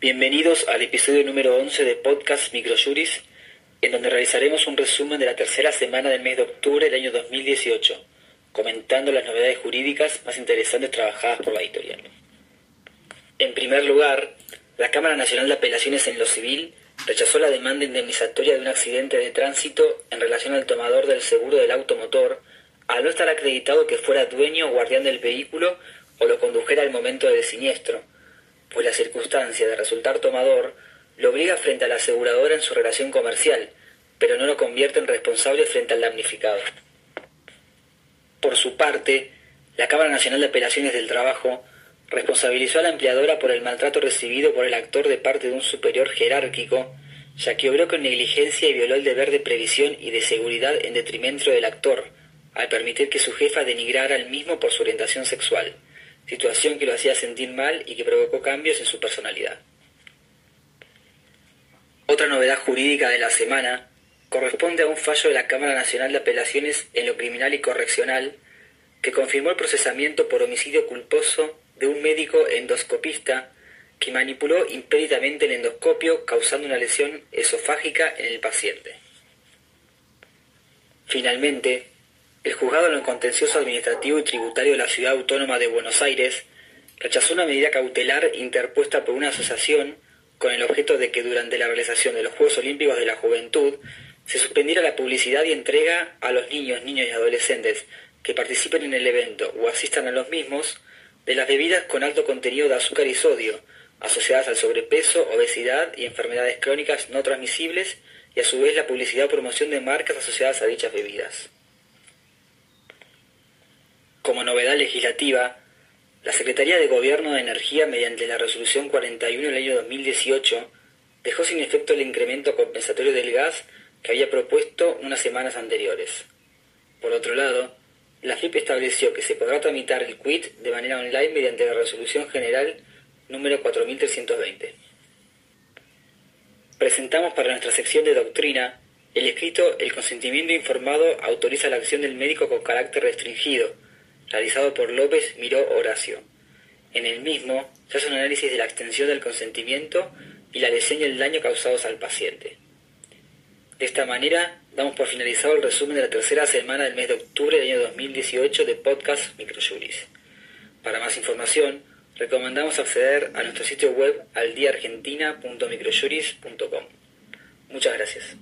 Bienvenidos al episodio número 11 de Podcast Microjuris, en donde realizaremos un resumen de la tercera semana del mes de octubre del año 2018, comentando las novedades jurídicas más interesantes trabajadas por la editorial. En primer lugar, la Cámara Nacional de Apelaciones en lo Civil rechazó la demanda indemnizatoria de un accidente de tránsito en relación al tomador del seguro del automotor al no estar acreditado que fuera dueño o guardián del vehículo o lo condujera al momento del siniestro, pues la circunstancia de resultar tomador lo obliga frente a la aseguradora en su relación comercial, pero no lo convierte en responsable frente al damnificado. Por su parte, la Cámara Nacional de Apelaciones del Trabajo responsabilizó a la empleadora por el maltrato recibido por el actor de parte de un superior jerárquico, ya que obró con negligencia y violó el deber de previsión y de seguridad en detrimento del actor, al permitir que su jefa denigrara al mismo por su orientación sexual, situación que lo hacía sentir mal y que provocó cambios en su personalidad. Otra novedad jurídica de la semana corresponde a un fallo de la Cámara Nacional de Apelaciones en lo Criminal y Correccional que confirmó el procesamiento por homicidio culposo de un médico endoscopista que manipuló impéditamente el endoscopio causando una lesión esofágica en el paciente. Finalmente, el juzgado en lo contencioso administrativo y tributario de la Ciudad Autónoma de Buenos Aires rechazó una medida cautelar interpuesta por una asociación con el objeto de que durante la realización de los Juegos Olímpicos de la Juventud se suspendiera la publicidad y entrega a los niños, niños y adolescentes que participen en el evento o asistan a los mismos de las bebidas con alto contenido de azúcar y sodio, asociadas al sobrepeso, obesidad y enfermedades crónicas no transmisibles, y a su vez la publicidad o promoción de marcas asociadas a dichas bebidas. Como novedad legislativa, la Secretaría de Gobierno de Energía, mediante la Resolución 41 del año 2018, dejó sin efecto el incremento compensatorio del gas que había propuesto unas semanas anteriores. Por otro lado, la FIP estableció que se podrá tramitar el quit de manera online mediante la Resolución General número 4320. Presentamos para nuestra sección de doctrina el escrito El consentimiento informado autoriza la acción del médico con carácter restringido, realizado por López Miró Horacio. En el mismo se hace un análisis de la extensión del consentimiento y la lesión y el daño causados al paciente. De esta manera, damos por finalizado el resumen de la tercera semana del mes de octubre del año 2018 de Podcast Microjuris. Para más información, recomendamos acceder a nuestro sitio web aldiaargentina.microjuris.com. Muchas gracias.